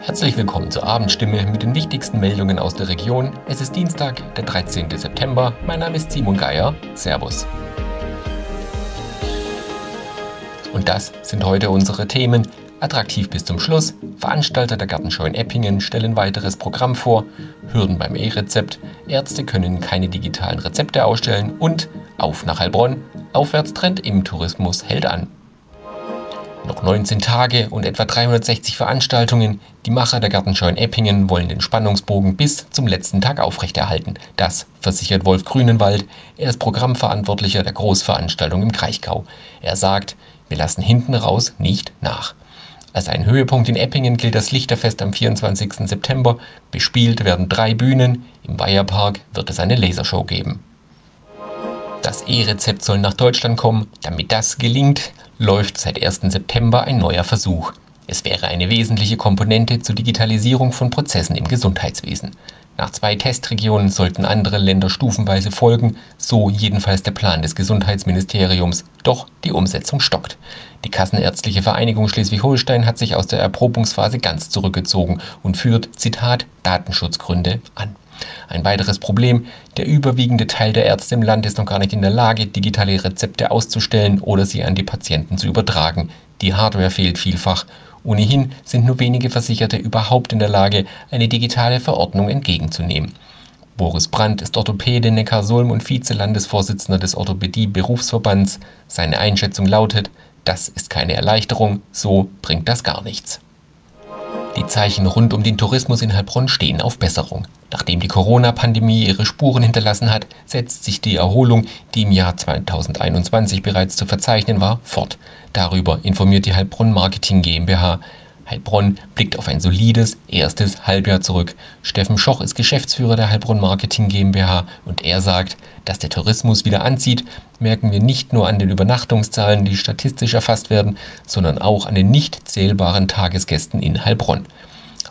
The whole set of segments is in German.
Herzlich willkommen zur Abendstimme mit den wichtigsten Meldungen aus der Region. Es ist Dienstag, der 13. September. Mein Name ist Simon Geier. Servus. Und das sind heute unsere Themen. Attraktiv bis zum Schluss. Veranstalter der Gartenschau in Eppingen stellen weiteres Programm vor. Hürden beim E-Rezept. Ärzte können keine digitalen Rezepte ausstellen. Und auf nach Heilbronn. Aufwärtstrend im Tourismus hält an. Noch 19 Tage und etwa 360 Veranstaltungen. Die Macher der Gartenschau in Eppingen wollen den Spannungsbogen bis zum letzten Tag aufrechterhalten. Das versichert Wolf Grünenwald. Er ist Programmverantwortlicher der Großveranstaltung im Kraichgau. Er sagt, wir lassen hinten raus nicht nach. Als ein Höhepunkt in Eppingen gilt das Lichterfest am 24. September. Bespielt werden drei Bühnen. Im Weiherpark wird es eine Lasershow geben. Das E-Rezept soll nach Deutschland kommen. Damit das gelingt, läuft seit 1. September ein neuer Versuch. Es wäre eine wesentliche Komponente zur Digitalisierung von Prozessen im Gesundheitswesen. Nach zwei Testregionen sollten andere Länder stufenweise folgen, so jedenfalls der Plan des Gesundheitsministeriums. Doch die Umsetzung stockt. Die Kassenärztliche Vereinigung Schleswig-Holstein hat sich aus der Erprobungsphase ganz zurückgezogen und führt, Zitat, Datenschutzgründe an. Ein weiteres Problem, der überwiegende Teil der Ärzte im Land ist noch gar nicht in der Lage, digitale Rezepte auszustellen oder sie an die Patienten zu übertragen. Die Hardware fehlt vielfach. Ohnehin sind nur wenige Versicherte überhaupt in der Lage, eine digitale Verordnung entgegenzunehmen. Boris Brandt ist Orthopäde Neckarsulm und Vizelandesvorsitzender des Orthopädie-Berufsverbands. Seine Einschätzung lautet, das ist keine Erleichterung, so bringt das gar nichts. Die Zeichen rund um den Tourismus in Heilbronn stehen auf Besserung. Nachdem die Corona-Pandemie ihre Spuren hinterlassen hat, setzt sich die Erholung, die im Jahr 2021 bereits zu verzeichnen war, fort. Darüber informiert die Heilbronn Marketing GmbH. Heilbronn blickt auf ein solides erstes Halbjahr zurück. Steffen Schoch ist Geschäftsführer der Heilbronn Marketing GmbH und er sagt, dass der Tourismus wieder anzieht, merken wir nicht nur an den Übernachtungszahlen, die statistisch erfasst werden, sondern auch an den nicht zählbaren Tagesgästen in Heilbronn.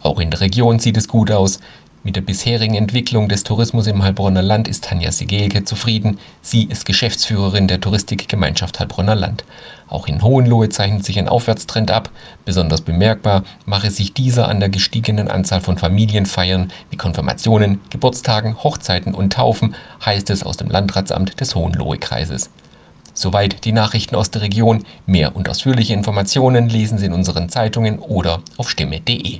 Auch in der Region sieht es gut aus. Mit der bisherigen Entwicklung des Tourismus im Heilbronner Land ist Tanja Sigelke zufrieden. Sie ist Geschäftsführerin der Touristikgemeinschaft Heilbronner Land. Auch in Hohenlohe zeichnet sich ein Aufwärtstrend ab. Besonders bemerkbar mache sich dieser an der gestiegenen Anzahl von Familienfeiern wie Konfirmationen, Geburtstagen, Hochzeiten und Taufen, heißt es aus dem Landratsamt des Hohenlohe-Kreises. Soweit die Nachrichten aus der Region. Mehr und ausführliche Informationen lesen Sie in unseren Zeitungen oder auf stimme.de.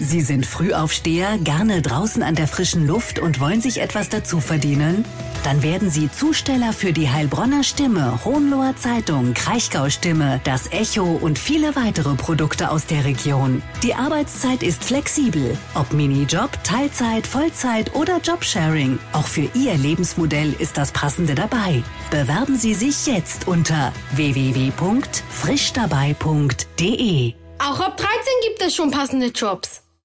Sie sind Frühaufsteher, gerne draußen an der frischen Luft und wollen sich etwas dazu verdienen? Dann werden Sie Zusteller für die Heilbronner Stimme, Hohenloher Zeitung, Kraichgau Stimme, das Echo und viele weitere Produkte aus der Region. Die Arbeitszeit ist flexibel, ob Minijob, Teilzeit, Vollzeit oder Jobsharing. Auch für Ihr Lebensmodell ist das Passende dabei. Bewerben Sie sich jetzt unter www.frischdabei.de. Auch ab 13 gibt es schon passende Jobs.